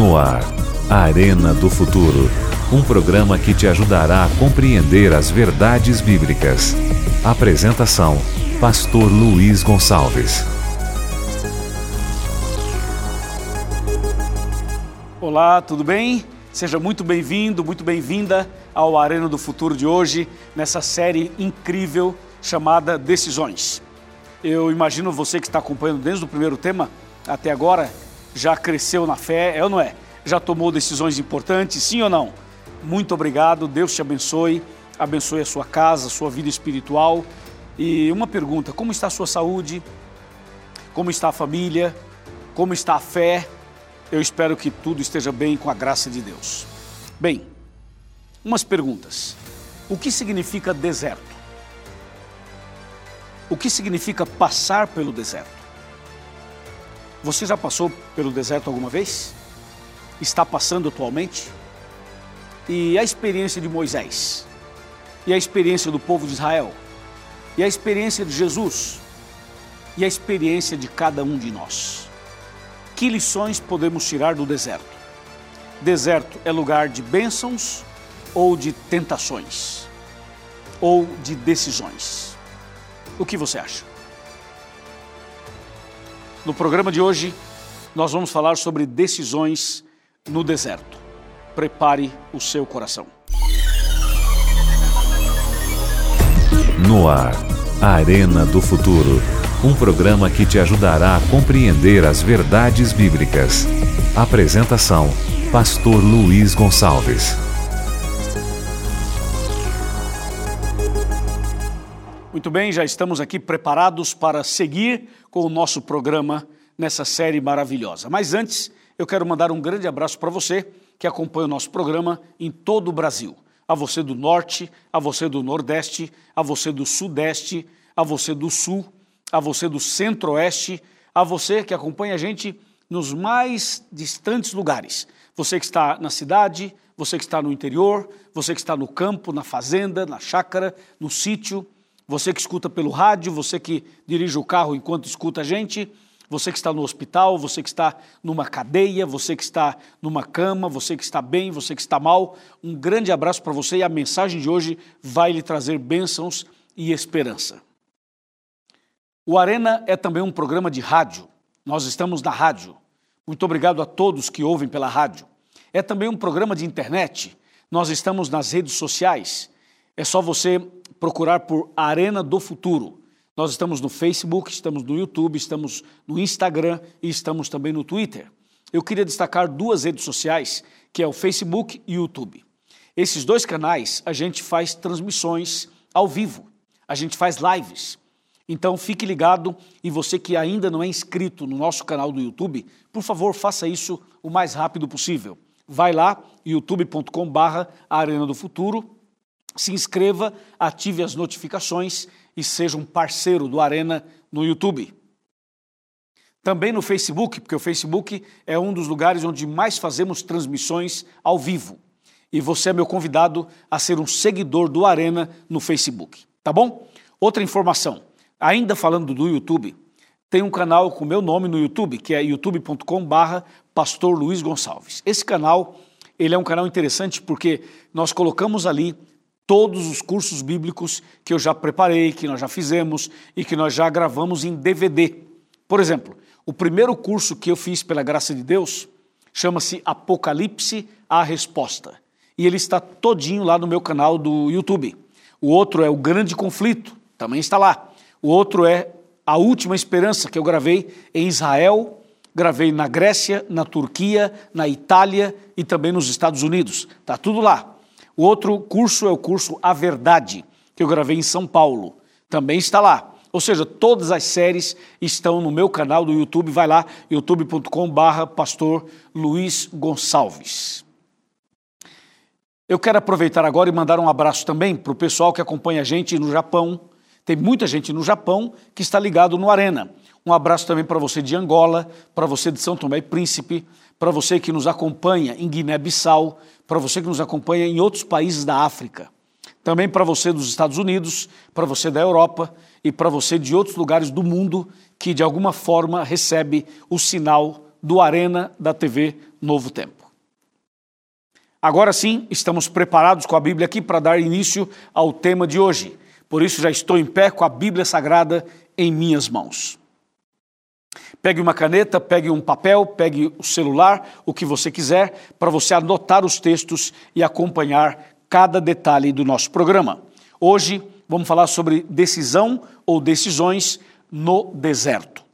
No ar, Arena do Futuro. Um programa que te ajudará a compreender as verdades bíblicas. Apresentação: Pastor Luiz Gonçalves. Olá, tudo bem? Seja muito bem-vindo, muito bem-vinda ao Arena do Futuro de hoje, nessa série incrível chamada Decisões. Eu imagino você que está acompanhando desde o primeiro tema até agora, já cresceu na fé, é ou não é? Já tomou decisões importantes, sim ou não? Muito obrigado, Deus te abençoe, abençoe a sua casa, a sua vida espiritual. E uma pergunta: como está a sua saúde? Como está a família? Como está a fé? Eu espero que tudo esteja bem com a graça de Deus. Bem, umas perguntas. O que significa deserto? O que significa passar pelo deserto? Você já passou pelo deserto alguma vez? Está passando atualmente? E a experiência de Moisés? E a experiência do povo de Israel? E a experiência de Jesus? E a experiência de cada um de nós? Que lições podemos tirar do deserto? Deserto é lugar de bênçãos ou de tentações? Ou de decisões? O que você acha? No programa de hoje, nós vamos falar sobre decisões no deserto. Prepare o seu coração. No ar, Arena do Futuro. Um programa que te ajudará a compreender as verdades bíblicas. Apresentação: Pastor Luiz Gonçalves. Muito bem, já estamos aqui preparados para seguir com o nosso programa nessa série maravilhosa. Mas antes, eu quero mandar um grande abraço para você que acompanha o nosso programa em todo o Brasil. A você do Norte, a você do Nordeste, a você do Sudeste, a você do Sul, a você do Centro-Oeste, a você que acompanha a gente nos mais distantes lugares. Você que está na cidade, você que está no interior, você que está no campo, na fazenda, na chácara, no sítio você que escuta pelo rádio, você que dirige o carro enquanto escuta a gente, você que está no hospital, você que está numa cadeia, você que está numa cama, você que está bem, você que está mal, um grande abraço para você e a mensagem de hoje vai lhe trazer bênçãos e esperança. O Arena é também um programa de rádio. Nós estamos na rádio. Muito obrigado a todos que ouvem pela rádio. É também um programa de internet. Nós estamos nas redes sociais. É só você procurar por Arena do Futuro. Nós estamos no Facebook, estamos no YouTube, estamos no Instagram e estamos também no Twitter. Eu queria destacar duas redes sociais, que é o Facebook e o YouTube. Esses dois canais a gente faz transmissões ao vivo, a gente faz lives. Então fique ligado e você que ainda não é inscrito no nosso canal do YouTube, por favor, faça isso o mais rápido possível. Vai lá, youtube.com/barra Arena do Futuro se inscreva, ative as notificações e seja um parceiro do Arena no YouTube. Também no Facebook, porque o Facebook é um dos lugares onde mais fazemos transmissões ao vivo. E você é meu convidado a ser um seguidor do Arena no Facebook, tá bom? Outra informação, ainda falando do YouTube, tem um canal com meu nome no YouTube, que é youtube.com/barra Pastor Luiz Gonçalves. Esse canal, ele é um canal interessante porque nós colocamos ali todos os cursos bíblicos que eu já preparei, que nós já fizemos e que nós já gravamos em DVD. Por exemplo, o primeiro curso que eu fiz pela graça de Deus chama-se Apocalipse a Resposta. E ele está todinho lá no meu canal do YouTube. O outro é O Grande Conflito, também está lá. O outro é A Última Esperança, que eu gravei em Israel, gravei na Grécia, na Turquia, na Itália e também nos Estados Unidos. Está tudo lá. O outro curso é o curso A Verdade, que eu gravei em São Paulo. Também está lá. Ou seja, todas as séries estão no meu canal do YouTube. Vai lá, youtube.com/barra Pastor Luiz Gonçalves. Eu quero aproveitar agora e mandar um abraço também para o pessoal que acompanha a gente no Japão. Tem muita gente no Japão que está ligado no Arena. Um abraço também para você de Angola, para você de São Tomé e Príncipe, para você que nos acompanha em Guiné-Bissau, para você que nos acompanha em outros países da África, também para você dos Estados Unidos, para você da Europa e para você de outros lugares do mundo que de alguma forma recebe o sinal do Arena da TV novo tempo. Agora sim, estamos preparados com a Bíblia aqui para dar início ao tema de hoje. Por isso já estou em pé com a Bíblia Sagrada em minhas mãos. Pegue uma caneta, pegue um papel, pegue o celular, o que você quiser, para você anotar os textos e acompanhar cada detalhe do nosso programa. Hoje vamos falar sobre decisão ou decisões no deserto.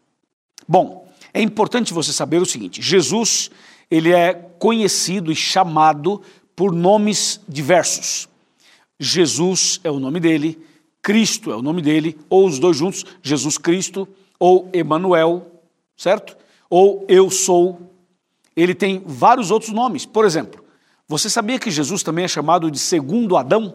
Bom, é importante você saber o seguinte: Jesus, ele é conhecido e chamado por nomes diversos. Jesus é o nome dele, Cristo é o nome dele, ou os dois juntos, Jesus Cristo, ou Emanuel, certo? Ou eu sou. Ele tem vários outros nomes. Por exemplo, você sabia que Jesus também é chamado de segundo Adão?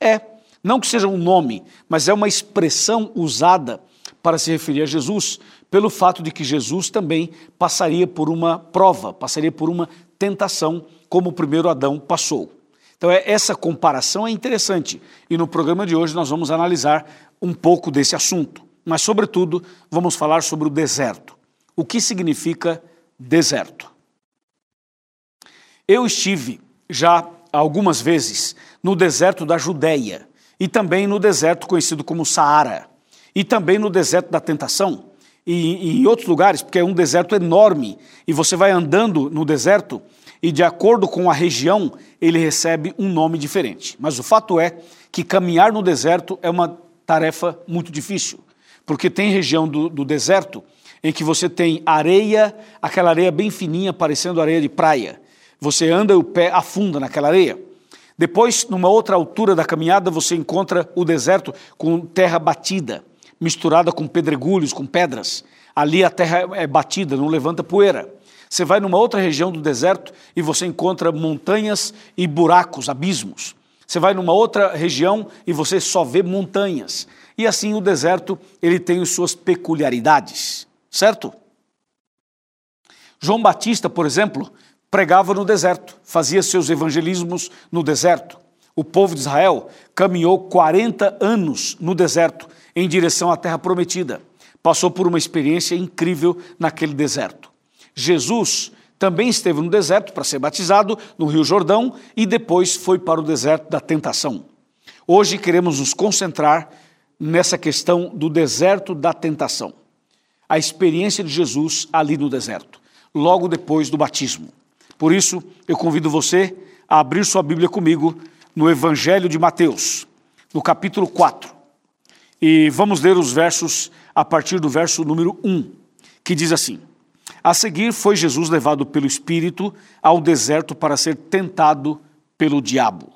É, não que seja um nome, mas é uma expressão usada para se referir a Jesus, pelo fato de que Jesus também passaria por uma prova, passaria por uma tentação, como o primeiro Adão passou. Então, é, essa comparação é interessante e no programa de hoje nós vamos analisar um pouco desse assunto, mas, sobretudo, vamos falar sobre o deserto. O que significa deserto? Eu estive já algumas vezes no deserto da Judéia e também no deserto conhecido como Saara e também no deserto da tentação e, e em outros lugares, porque é um deserto enorme e você vai andando no deserto e de acordo com a região ele recebe um nome diferente. Mas o fato é que caminhar no deserto é uma tarefa muito difícil, porque tem região do, do deserto em que você tem areia, aquela areia bem fininha, parecendo areia de praia. Você anda e o pé afunda naquela areia. Depois, numa outra altura da caminhada, você encontra o deserto com terra batida misturada com pedregulhos, com pedras. Ali a terra é batida, não levanta poeira. Você vai numa outra região do deserto e você encontra montanhas e buracos, abismos. Você vai numa outra região e você só vê montanhas. E assim o deserto, ele tem as suas peculiaridades, certo? João Batista, por exemplo, pregava no deserto, fazia seus evangelismos no deserto. O povo de Israel caminhou 40 anos no deserto em direção à terra prometida. Passou por uma experiência incrível naquele deserto. Jesus também esteve no deserto para ser batizado no Rio Jordão e depois foi para o deserto da tentação. Hoje queremos nos concentrar nessa questão do deserto da tentação. A experiência de Jesus ali no deserto, logo depois do batismo. Por isso, eu convido você a abrir sua Bíblia comigo no Evangelho de Mateus, no capítulo 4. E vamos ler os versos a partir do verso número 1, que diz assim: A seguir foi Jesus levado pelo Espírito ao deserto para ser tentado pelo diabo.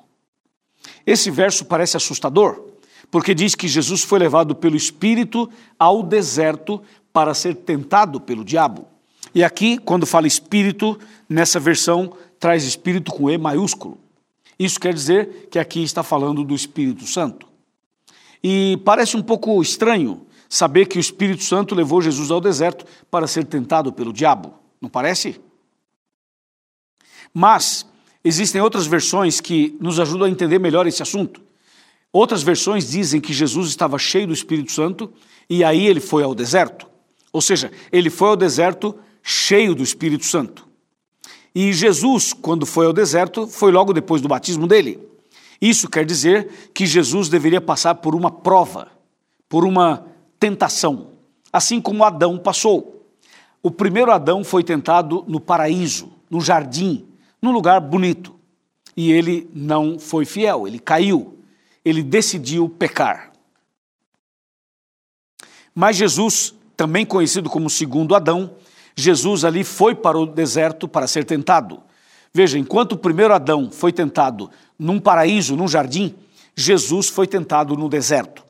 Esse verso parece assustador, porque diz que Jesus foi levado pelo Espírito ao deserto para ser tentado pelo diabo. E aqui, quando fala espírito, nessa versão traz espírito com E maiúsculo. Isso quer dizer que aqui está falando do Espírito Santo. E parece um pouco estranho saber que o Espírito Santo levou Jesus ao deserto para ser tentado pelo diabo, não parece? Mas existem outras versões que nos ajudam a entender melhor esse assunto. Outras versões dizem que Jesus estava cheio do Espírito Santo e aí ele foi ao deserto. Ou seja, ele foi ao deserto cheio do Espírito Santo. E Jesus, quando foi ao deserto, foi logo depois do batismo dele. Isso quer dizer que Jesus deveria passar por uma prova, por uma tentação, assim como Adão passou. O primeiro Adão foi tentado no paraíso, no jardim, num lugar bonito. E ele não foi fiel, ele caiu, ele decidiu pecar. Mas Jesus, também conhecido como segundo Adão, Jesus ali foi para o deserto para ser tentado. Veja, enquanto o primeiro Adão foi tentado num paraíso, num jardim, Jesus foi tentado no deserto.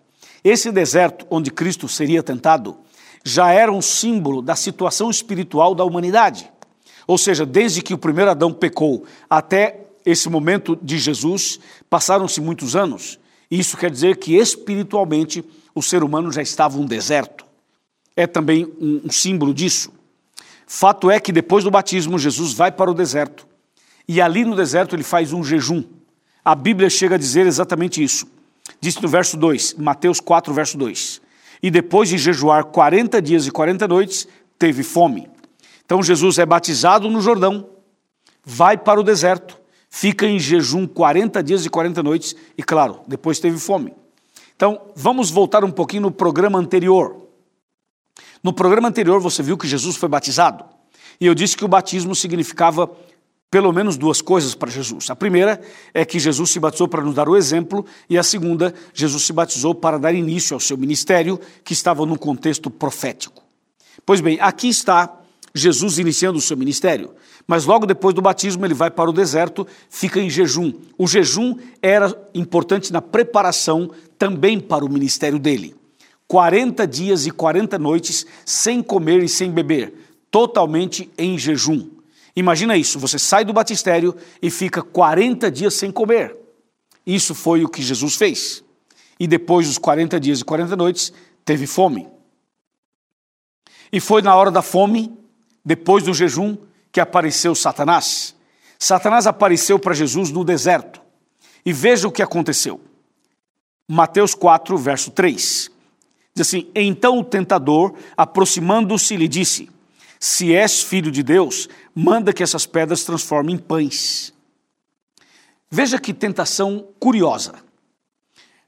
Esse deserto onde Cristo seria tentado já era um símbolo da situação espiritual da humanidade. Ou seja, desde que o primeiro Adão pecou até esse momento de Jesus, passaram-se muitos anos. Isso quer dizer que espiritualmente o ser humano já estava um deserto. É também um, um símbolo disso. Fato é que depois do batismo, Jesus vai para o deserto e ali no deserto ele faz um jejum. A Bíblia chega a dizer exatamente isso. Diz no verso 2, Mateus 4, verso 2. E depois de jejuar 40 dias e 40 noites, teve fome. Então Jesus é batizado no Jordão, vai para o deserto, fica em jejum 40 dias e 40 noites e, claro, depois teve fome. Então, vamos voltar um pouquinho no programa anterior. No programa anterior você viu que Jesus foi batizado. E eu disse que o batismo significava pelo menos duas coisas para Jesus. A primeira é que Jesus se batizou para nos dar o exemplo, e a segunda, Jesus se batizou para dar início ao seu ministério, que estava num contexto profético. Pois bem, aqui está Jesus iniciando o seu ministério, mas logo depois do batismo ele vai para o deserto, fica em jejum. O jejum era importante na preparação também para o ministério dele. 40 dias e 40 noites sem comer e sem beber, totalmente em jejum. Imagina isso, você sai do batistério e fica 40 dias sem comer. Isso foi o que Jesus fez. E depois dos 40 dias e 40 noites, teve fome. E foi na hora da fome, depois do jejum, que apareceu Satanás. Satanás apareceu para Jesus no deserto. E veja o que aconteceu. Mateus 4, verso 3. Diz assim: Então o tentador, aproximando-se, lhe disse: Se és filho de Deus, manda que essas pedras transformem em pães. Veja que tentação curiosa.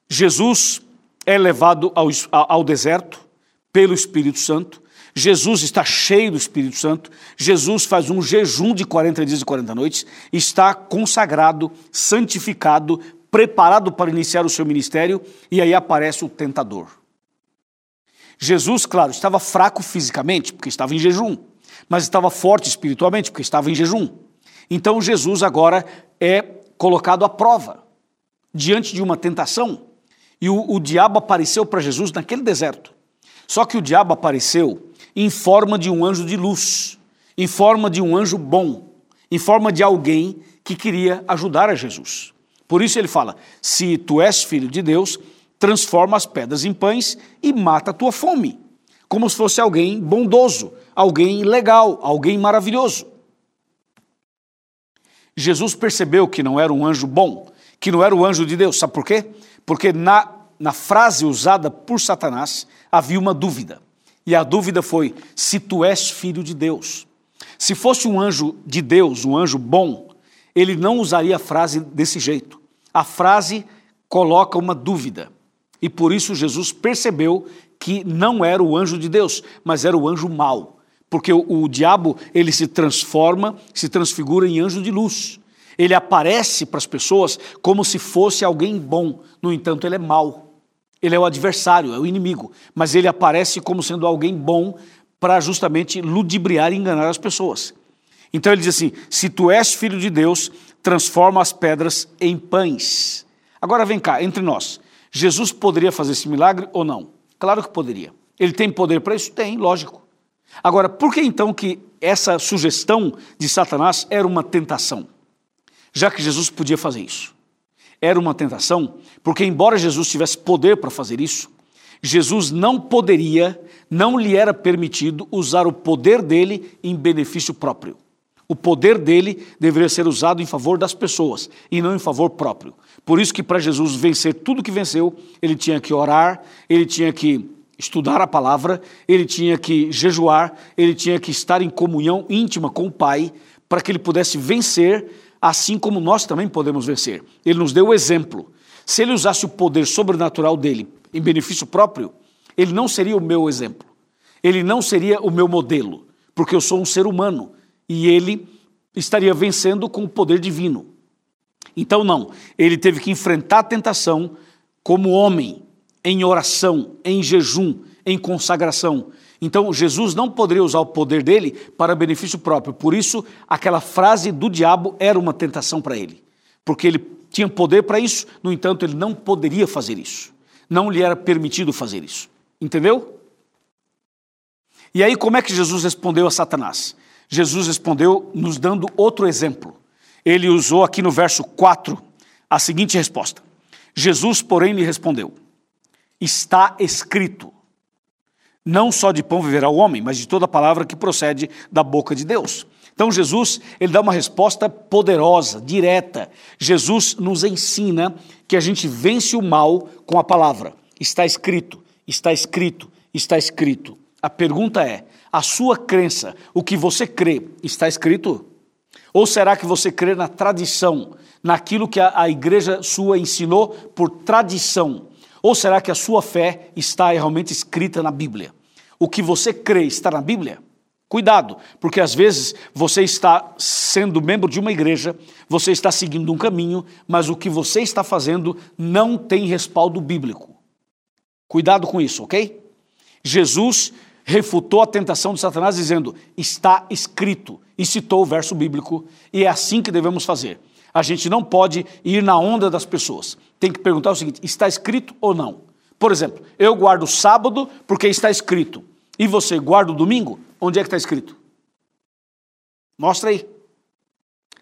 Jesus é levado ao, ao deserto pelo Espírito Santo. Jesus está cheio do Espírito Santo. Jesus faz um jejum de 40 dias e 40 noites. Está consagrado, santificado, preparado para iniciar o seu ministério. E aí aparece o tentador. Jesus, claro, estava fraco fisicamente, porque estava em jejum mas estava forte espiritualmente, porque estava em jejum. Então Jesus agora é colocado à prova, diante de uma tentação. E o, o diabo apareceu para Jesus naquele deserto. Só que o diabo apareceu em forma de um anjo de luz, em forma de um anjo bom, em forma de alguém que queria ajudar a Jesus. Por isso ele fala: se tu és filho de Deus, transforma as pedras em pães e mata a tua fome como se fosse alguém bondoso, alguém legal, alguém maravilhoso. Jesus percebeu que não era um anjo bom, que não era o anjo de Deus. Sabe por quê? Porque na, na frase usada por Satanás havia uma dúvida. E a dúvida foi: se tu és filho de Deus. Se fosse um anjo de Deus, um anjo bom, ele não usaria a frase desse jeito. A frase coloca uma dúvida. E por isso Jesus percebeu que não era o anjo de Deus, mas era o anjo mau. Porque o, o diabo, ele se transforma, se transfigura em anjo de luz. Ele aparece para as pessoas como se fosse alguém bom, no entanto, ele é mau. Ele é o adversário, é o inimigo, mas ele aparece como sendo alguém bom para justamente ludibriar e enganar as pessoas. Então ele diz assim: se tu és filho de Deus, transforma as pedras em pães. Agora vem cá, entre nós, Jesus poderia fazer esse milagre ou não? Claro que poderia. Ele tem poder para isso? Tem, lógico. Agora, por que então que essa sugestão de Satanás era uma tentação? Já que Jesus podia fazer isso. Era uma tentação, porque embora Jesus tivesse poder para fazer isso, Jesus não poderia, não lhe era permitido usar o poder dele em benefício próprio. O poder dele deveria ser usado em favor das pessoas e não em favor próprio. Por isso que para Jesus vencer tudo que venceu, ele tinha que orar, ele tinha que estudar a palavra, ele tinha que jejuar, ele tinha que estar em comunhão íntima com o Pai, para que ele pudesse vencer, assim como nós também podemos vencer. Ele nos deu o exemplo. Se ele usasse o poder sobrenatural dele em benefício próprio, ele não seria o meu exemplo. Ele não seria o meu modelo, porque eu sou um ser humano e ele estaria vencendo com o poder divino. Então, não, ele teve que enfrentar a tentação como homem, em oração, em jejum, em consagração. Então, Jesus não poderia usar o poder dele para benefício próprio. Por isso, aquela frase do diabo era uma tentação para ele. Porque ele tinha poder para isso, no entanto, ele não poderia fazer isso. Não lhe era permitido fazer isso. Entendeu? E aí, como é que Jesus respondeu a Satanás? Jesus respondeu nos dando outro exemplo ele usou aqui no verso 4 a seguinte resposta: Jesus, porém, lhe respondeu: Está escrito, não só de pão viverá o homem, mas de toda palavra que procede da boca de Deus. Então Jesus, ele dá uma resposta poderosa, direta. Jesus nos ensina que a gente vence o mal com a palavra. Está escrito, está escrito, está escrito. A pergunta é: A sua crença, o que você crê, está escrito? Ou será que você crê na tradição, naquilo que a, a igreja sua ensinou por tradição? Ou será que a sua fé está realmente escrita na Bíblia? O que você crê está na Bíblia? Cuidado, porque às vezes você está sendo membro de uma igreja, você está seguindo um caminho, mas o que você está fazendo não tem respaldo bíblico. Cuidado com isso, ok? Jesus refutou a tentação de Satanás dizendo: está escrito, e citou o verso bíblico, e é assim que devemos fazer. A gente não pode ir na onda das pessoas. Tem que perguntar o seguinte: está escrito ou não? Por exemplo, eu guardo sábado porque está escrito. E você guarda o domingo? Onde é que está escrito? Mostra aí.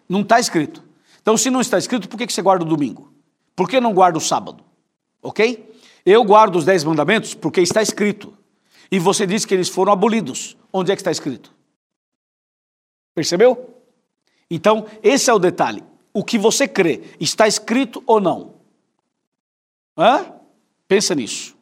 Não está escrito. Então, se não está escrito, por que você guarda o domingo? Por que não guarda o sábado? Ok? Eu guardo os dez mandamentos porque está escrito. E você diz que eles foram abolidos. Onde é que está escrito? Percebeu? Então, esse é o detalhe. O que você crê, está escrito ou não? Hã? Pensa nisso.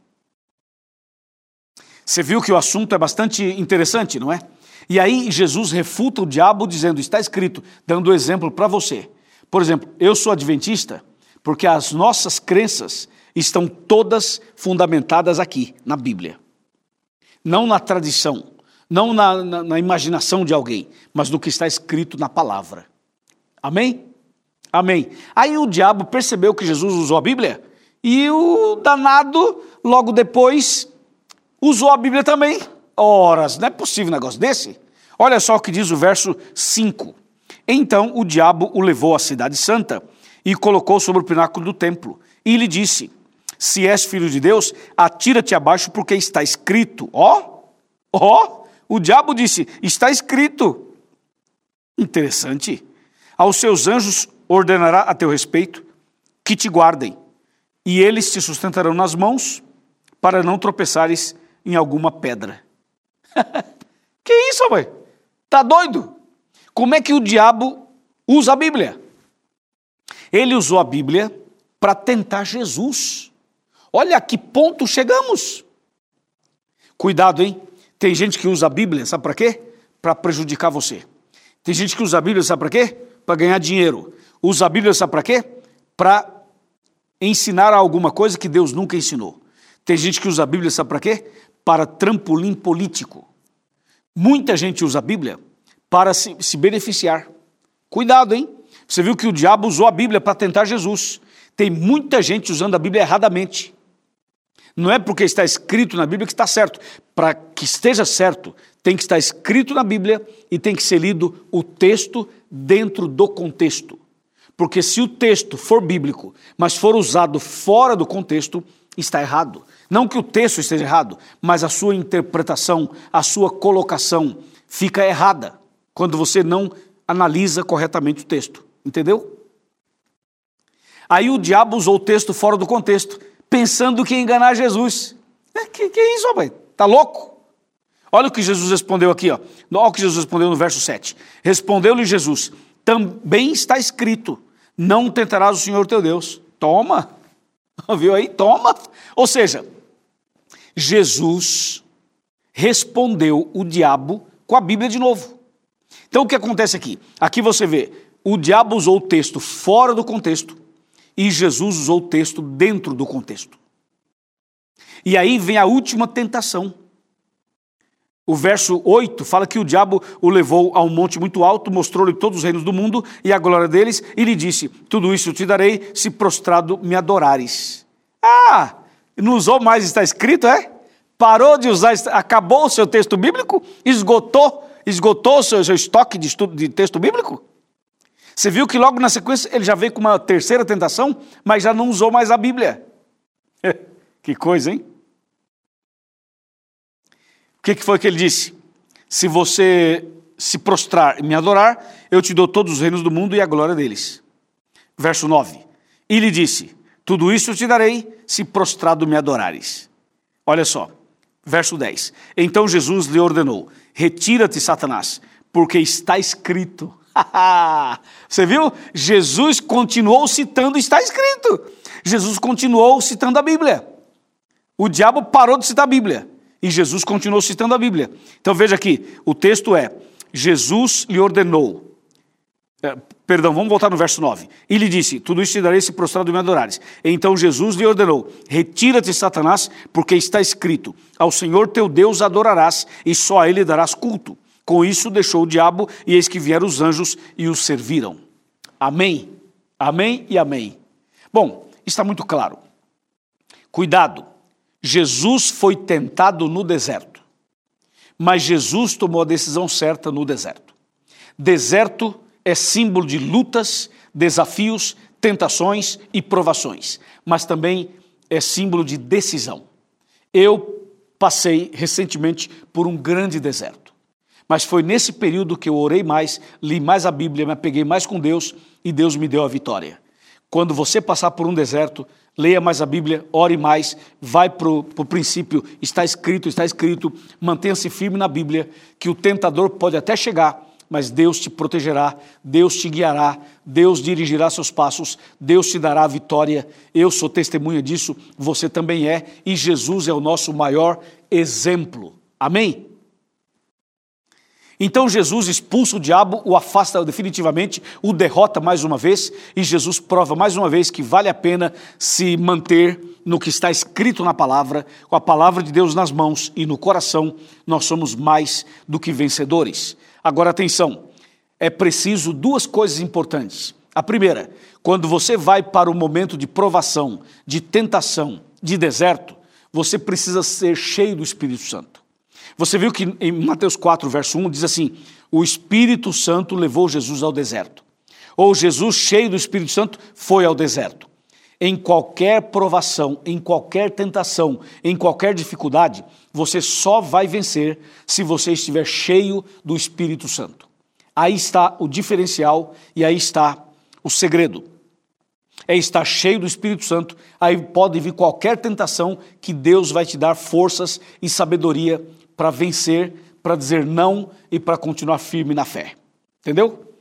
Você viu que o assunto é bastante interessante, não é? E aí Jesus refuta o diabo dizendo: está escrito, dando exemplo para você. Por exemplo, eu sou adventista porque as nossas crenças estão todas fundamentadas aqui, na Bíblia. Não na tradição, não na, na, na imaginação de alguém, mas no que está escrito na palavra. Amém? Amém. Aí o diabo percebeu que Jesus usou a Bíblia e o danado, logo depois, usou a Bíblia também. Horas, não é possível um negócio desse? Olha só o que diz o verso 5. Então o diabo o levou à cidade santa e colocou sobre o pináculo do templo. E lhe disse: Se és filho de Deus, atira-te abaixo, porque está escrito. Ó, ó, o diabo disse: Está escrito. Interessante. Aos seus anjos ordenará a teu respeito que te guardem, e eles te sustentarão nas mãos, para não tropeçares em alguma pedra. que isso, mãe? Tá doido? Como é que o diabo usa a Bíblia? Ele usou a Bíblia para tentar Jesus. Olha a que ponto chegamos. Cuidado, hein? Tem gente que usa a Bíblia, sabe para quê? Para prejudicar você. Tem gente que usa a Bíblia, sabe para quê? Para ganhar dinheiro. Usa a Bíblia, sabe para quê? Para ensinar alguma coisa que Deus nunca ensinou. Tem gente que usa a Bíblia, sabe para quê? para trampolim político. Muita gente usa a Bíblia para se, se beneficiar. Cuidado, hein? Você viu que o diabo usou a Bíblia para tentar Jesus. Tem muita gente usando a Bíblia erradamente. Não é porque está escrito na Bíblia que está certo. Para que esteja certo, tem que estar escrito na Bíblia e tem que ser lido o texto dentro do contexto. Porque se o texto for bíblico, mas for usado fora do contexto, está errado. Não que o texto esteja errado, mas a sua interpretação, a sua colocação fica errada quando você não analisa corretamente o texto. Entendeu? Aí o diabo usou o texto fora do contexto, pensando que ia enganar Jesus. É, que, que é isso, rapaz? Tá louco? Olha o que Jesus respondeu aqui, ó. Olha o que Jesus respondeu no verso 7. Respondeu-lhe Jesus: Também está escrito: Não tentarás o Senhor teu Deus. Toma. Viu aí? Toma. Ou seja, Jesus respondeu o diabo com a Bíblia de novo. Então o que acontece aqui? Aqui você vê, o diabo usou o texto fora do contexto e Jesus usou o texto dentro do contexto. E aí vem a última tentação. O verso 8 fala que o diabo o levou a um monte muito alto, mostrou-lhe todos os reinos do mundo e a glória deles, e lhe disse: Tudo isso te darei se prostrado me adorares. Ah, não usou mais, está escrito, é? Parou de usar, acabou o seu texto bíblico? Esgotou, esgotou o seu, seu estoque de, estudo, de texto bíblico? Você viu que logo na sequência ele já veio com uma terceira tentação, mas já não usou mais a Bíblia. que coisa, hein? O que, que foi que ele disse? Se você se prostrar e me adorar, eu te dou todos os reinos do mundo e a glória deles. Verso 9. E lhe disse: tudo isso te darei se prostrado me adorares. Olha só, verso 10. Então Jesus lhe ordenou: Retira-te, Satanás, porque está escrito. Você viu? Jesus continuou citando, está escrito. Jesus continuou citando a Bíblia. O diabo parou de citar a Bíblia. E Jesus continuou citando a Bíblia. Então veja aqui, o texto é: Jesus lhe ordenou. É, perdão, vamos voltar no verso 9. E lhe disse: Tudo isso te darei se prostrado me adorares. Então Jesus lhe ordenou: Retira-te, Satanás, porque está escrito: Ao Senhor teu Deus adorarás, e só a ele darás culto. Com isso deixou o diabo, e eis que vieram os anjos e os serviram. Amém. Amém e amém. Bom, está muito claro. Cuidado. Jesus foi tentado no deserto. Mas Jesus tomou a decisão certa no deserto. Deserto é símbolo de lutas, desafios, tentações e provações, mas também é símbolo de decisão. Eu passei recentemente por um grande deserto, mas foi nesse período que eu orei mais, li mais a Bíblia, me apeguei mais com Deus e Deus me deu a vitória. Quando você passar por um deserto, leia mais a Bíblia, ore mais, vai para o princípio, está escrito, está escrito, mantenha-se firme na Bíblia, que o tentador pode até chegar, mas Deus te protegerá, Deus te guiará, Deus dirigirá seus passos, Deus te dará a vitória. Eu sou testemunha disso, você também é, e Jesus é o nosso maior exemplo. Amém? Então Jesus expulsa o diabo, o afasta definitivamente, o derrota mais uma vez, e Jesus prova mais uma vez que vale a pena se manter no que está escrito na palavra, com a palavra de Deus nas mãos e no coração, nós somos mais do que vencedores. Agora atenção, é preciso duas coisas importantes. A primeira, quando você vai para o momento de provação, de tentação, de deserto, você precisa ser cheio do Espírito Santo. Você viu que em Mateus 4, verso 1, diz assim: O Espírito Santo levou Jesus ao deserto. Ou Jesus, cheio do Espírito Santo, foi ao deserto. Em qualquer provação, em qualquer tentação, em qualquer dificuldade, você só vai vencer se você estiver cheio do Espírito Santo. Aí está o diferencial e aí está o segredo. É estar cheio do Espírito Santo, aí pode vir qualquer tentação que Deus vai te dar forças e sabedoria para vencer, para dizer não e para continuar firme na fé. Entendeu?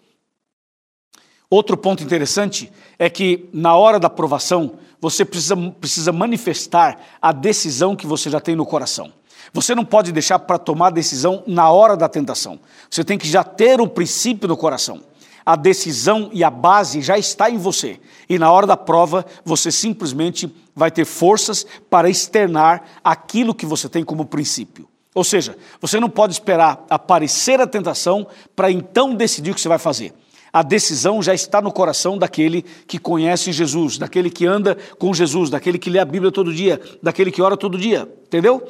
Outro ponto interessante é que na hora da provação, você precisa, precisa manifestar a decisão que você já tem no coração. Você não pode deixar para tomar a decisão na hora da tentação. Você tem que já ter o princípio no coração. A decisão e a base já está em você. E na hora da prova, você simplesmente vai ter forças para externar aquilo que você tem como princípio. Ou seja, você não pode esperar aparecer a tentação para então decidir o que você vai fazer. A decisão já está no coração daquele que conhece Jesus, daquele que anda com Jesus, daquele que lê a Bíblia todo dia, daquele que ora todo dia, entendeu?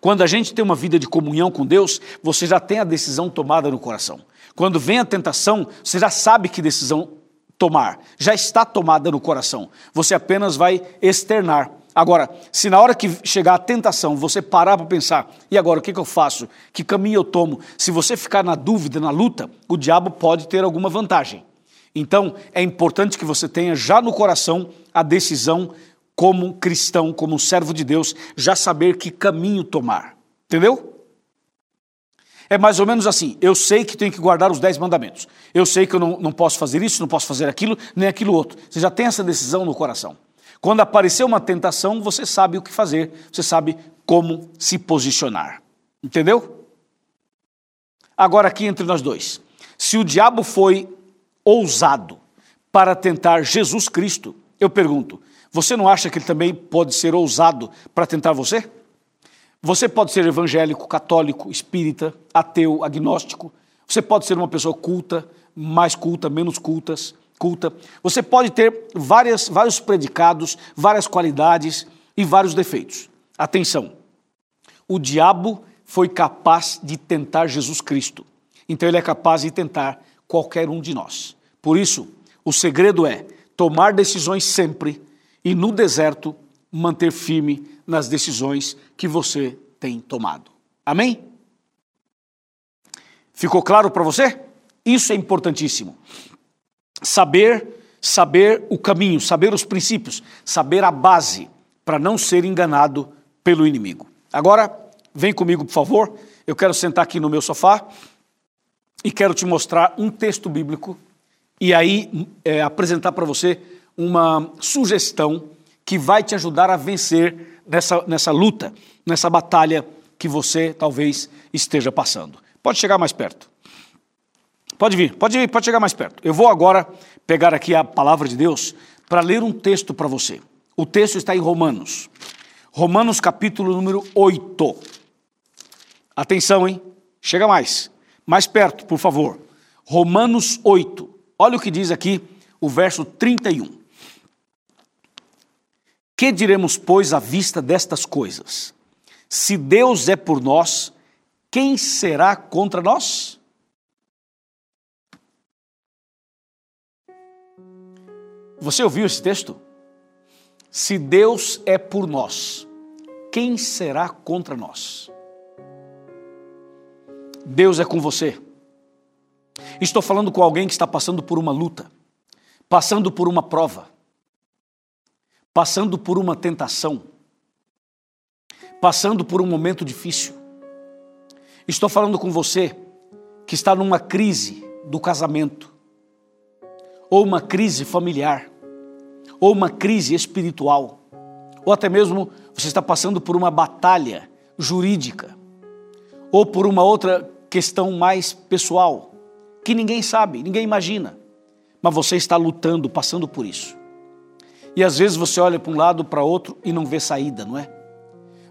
Quando a gente tem uma vida de comunhão com Deus, você já tem a decisão tomada no coração. Quando vem a tentação, você já sabe que decisão tomar, já está tomada no coração. Você apenas vai externar. Agora, se na hora que chegar a tentação você parar para pensar, e agora o que, que eu faço? Que caminho eu tomo? Se você ficar na dúvida, na luta, o diabo pode ter alguma vantagem. Então, é importante que você tenha já no coração a decisão, como cristão, como servo de Deus, já saber que caminho tomar. Entendeu? É mais ou menos assim: eu sei que tenho que guardar os dez mandamentos. Eu sei que eu não, não posso fazer isso, não posso fazer aquilo, nem aquilo outro. Você já tem essa decisão no coração. Quando aparecer uma tentação, você sabe o que fazer, você sabe como se posicionar. Entendeu? Agora, aqui entre nós dois: se o diabo foi ousado para tentar Jesus Cristo, eu pergunto, você não acha que ele também pode ser ousado para tentar você? Você pode ser evangélico, católico, espírita, ateu, agnóstico. Você pode ser uma pessoa culta, mais culta, menos cultas culta. Você pode ter várias, vários predicados, várias qualidades e vários defeitos. Atenção, o diabo foi capaz de tentar Jesus Cristo. Então ele é capaz de tentar qualquer um de nós. Por isso, o segredo é tomar decisões sempre e no deserto manter firme nas decisões que você tem tomado. Amém? Ficou claro para você? Isso é importantíssimo saber saber o caminho, saber os princípios, saber a base para não ser enganado pelo inimigo. Agora, vem comigo, por favor. Eu quero sentar aqui no meu sofá e quero te mostrar um texto bíblico e aí é, apresentar para você uma sugestão que vai te ajudar a vencer nessa, nessa luta, nessa batalha que você talvez esteja passando. Pode chegar mais perto. Pode vir, pode, ir, pode chegar mais perto. Eu vou agora pegar aqui a palavra de Deus para ler um texto para você. O texto está em Romanos. Romanos capítulo número 8. Atenção, hein? Chega mais. Mais perto, por favor. Romanos 8. Olha o que diz aqui o verso 31. Que diremos, pois, à vista destas coisas? Se Deus é por nós, quem será contra nós? Você ouviu esse texto? Se Deus é por nós, quem será contra nós? Deus é com você. Estou falando com alguém que está passando por uma luta, passando por uma prova, passando por uma tentação, passando por um momento difícil. Estou falando com você que está numa crise do casamento, ou uma crise familiar, ou uma crise espiritual, ou até mesmo você está passando por uma batalha jurídica, ou por uma outra questão mais pessoal, que ninguém sabe, ninguém imagina, mas você está lutando, passando por isso. E às vezes você olha para um lado, para outro e não vê saída, não é?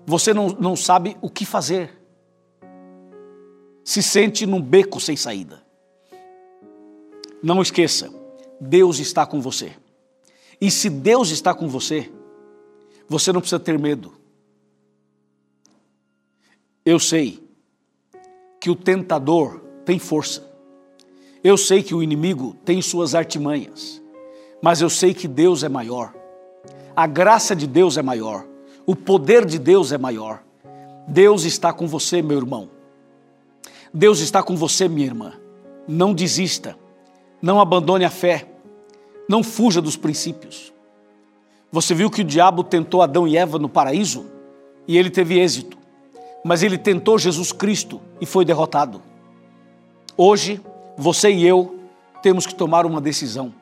Você não, não sabe o que fazer se sente num beco sem saída. Não esqueça, Deus está com você. E se Deus está com você, você não precisa ter medo. Eu sei que o tentador tem força. Eu sei que o inimigo tem suas artimanhas. Mas eu sei que Deus é maior. A graça de Deus é maior. O poder de Deus é maior. Deus está com você, meu irmão. Deus está com você, minha irmã. Não desista, não abandone a fé, não fuja dos princípios. Você viu que o diabo tentou Adão e Eva no paraíso e ele teve êxito, mas ele tentou Jesus Cristo e foi derrotado. Hoje, você e eu temos que tomar uma decisão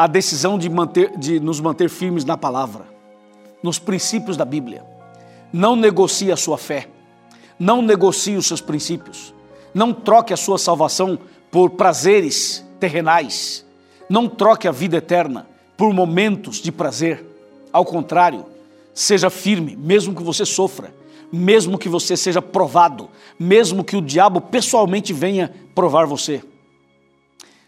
a decisão de, manter, de nos manter firmes na palavra, nos princípios da Bíblia. Não negocie a sua fé, não negocie os seus princípios. Não troque a sua salvação por prazeres terrenais. Não troque a vida eterna por momentos de prazer. Ao contrário, seja firme, mesmo que você sofra, mesmo que você seja provado, mesmo que o diabo pessoalmente venha provar você.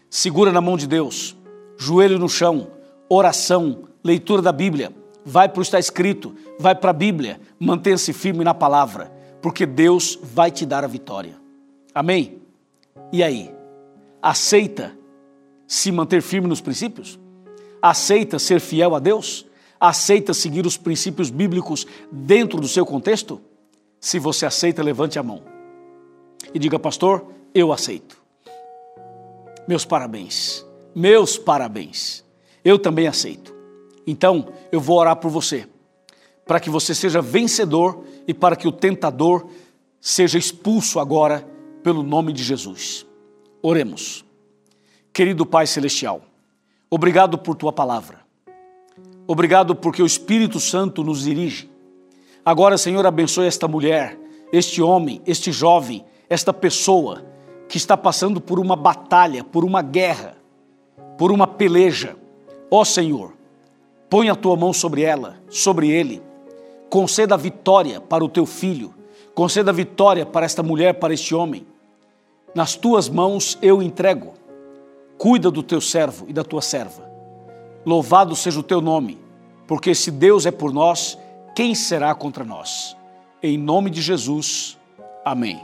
Segura na mão de Deus, joelho no chão, oração, leitura da Bíblia. Vai para o está escrito, vai para a Bíblia, mantenha-se firme na palavra, porque Deus vai te dar a vitória. Amém? E aí? Aceita se manter firme nos princípios? Aceita ser fiel a Deus? Aceita seguir os princípios bíblicos dentro do seu contexto? Se você aceita, levante a mão e diga, pastor, eu aceito. Meus parabéns, meus parabéns. Eu também aceito. Então, eu vou orar por você, para que você seja vencedor e para que o tentador seja expulso agora pelo nome de Jesus. Oremos. Querido Pai Celestial, obrigado por tua palavra. Obrigado porque o Espírito Santo nos dirige. Agora, Senhor, abençoe esta mulher, este homem, este jovem, esta pessoa que está passando por uma batalha, por uma guerra, por uma peleja. Ó oh, Senhor, põe a tua mão sobre ela, sobre ele. Conceda vitória para o teu filho. Conceda vitória para esta mulher, para este homem. Nas tuas mãos eu entrego. Cuida do teu servo e da tua serva. Louvado seja o teu nome, porque se Deus é por nós, quem será contra nós? Em nome de Jesus. Amém.